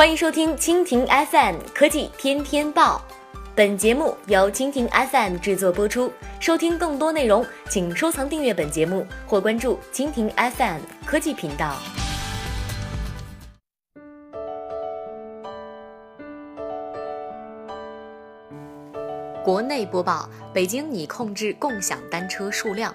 欢迎收听蜻蜓 FM 科技天天报，本节目由蜻蜓 FM 制作播出。收听更多内容，请收藏订阅本节目或关注蜻蜓 FM 科技频道。国内播报：北京拟控制共享单车数量。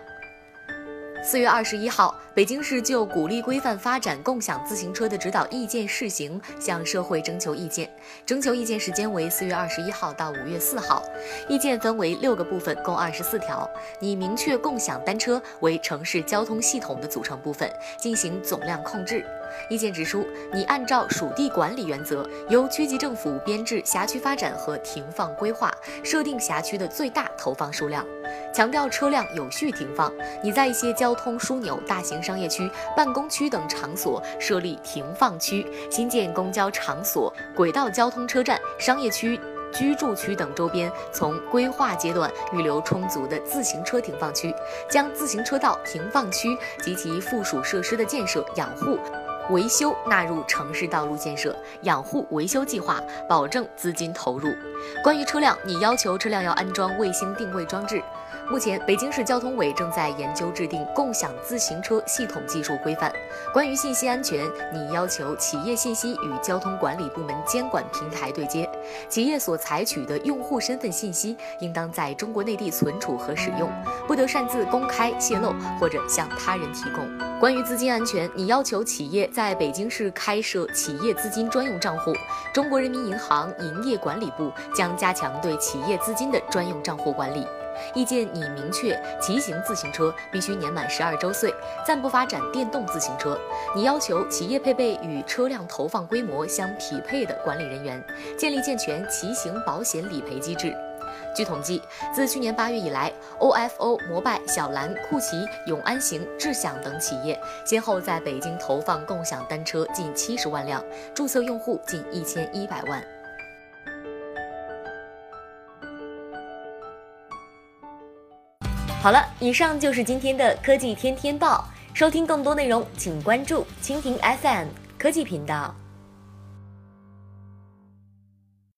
四月二十一号，北京市就鼓励规范发展共享自行车的指导意见试行向社会征求意见，征求意见时间为四月二十一号到五月四号。意见分为六个部分，共二十四条，拟明确共享单车为城市交通系统的组成部分，进行总量控制。意见指出，拟按照属地管理原则，由区级政府编制辖区发展和停放规划，设定辖区的最大投放数量，强调车辆有序停放。你在一些交通枢纽、大型商业区、办公区等场所设立停放区，新建公交场所、轨道交通车站、商业区。居住区等周边，从规划阶段预留充足的自行车停放区，将自行车道、停放区及其附属设施的建设、养护。维修纳入城市道路建设养护维修计划，保证资金投入。关于车辆，你要求车辆要安装卫星定位装置。目前，北京市交通委正在研究制定共享自行车系统技术规范。关于信息安全，你要求企业信息与交通管理部门监管平台对接，企业所采取的用户身份信息应当在中国内地存储和使用，不得擅自公开泄露或者向他人提供。关于资金安全，你要求企业在北京市开设企业资金专用账户。中国人民银行营业管理部将加强对企业资金的专用账户管理。意见拟明确，骑行自行车必须年满十二周岁，暂不发展电动自行车。拟要求企业配备与车辆投放规模相匹配的管理人员，建立健全骑行保险理赔机制。据统计，自去年八月以来，OFO、摩拜、小蓝、酷骑、永安行、智享等企业先后在北京投放共享单车近七十万辆，注册用户近一千一百万。好了，以上就是今天的科技天天报。收听更多内容，请关注蜻蜓 FM 科技频道。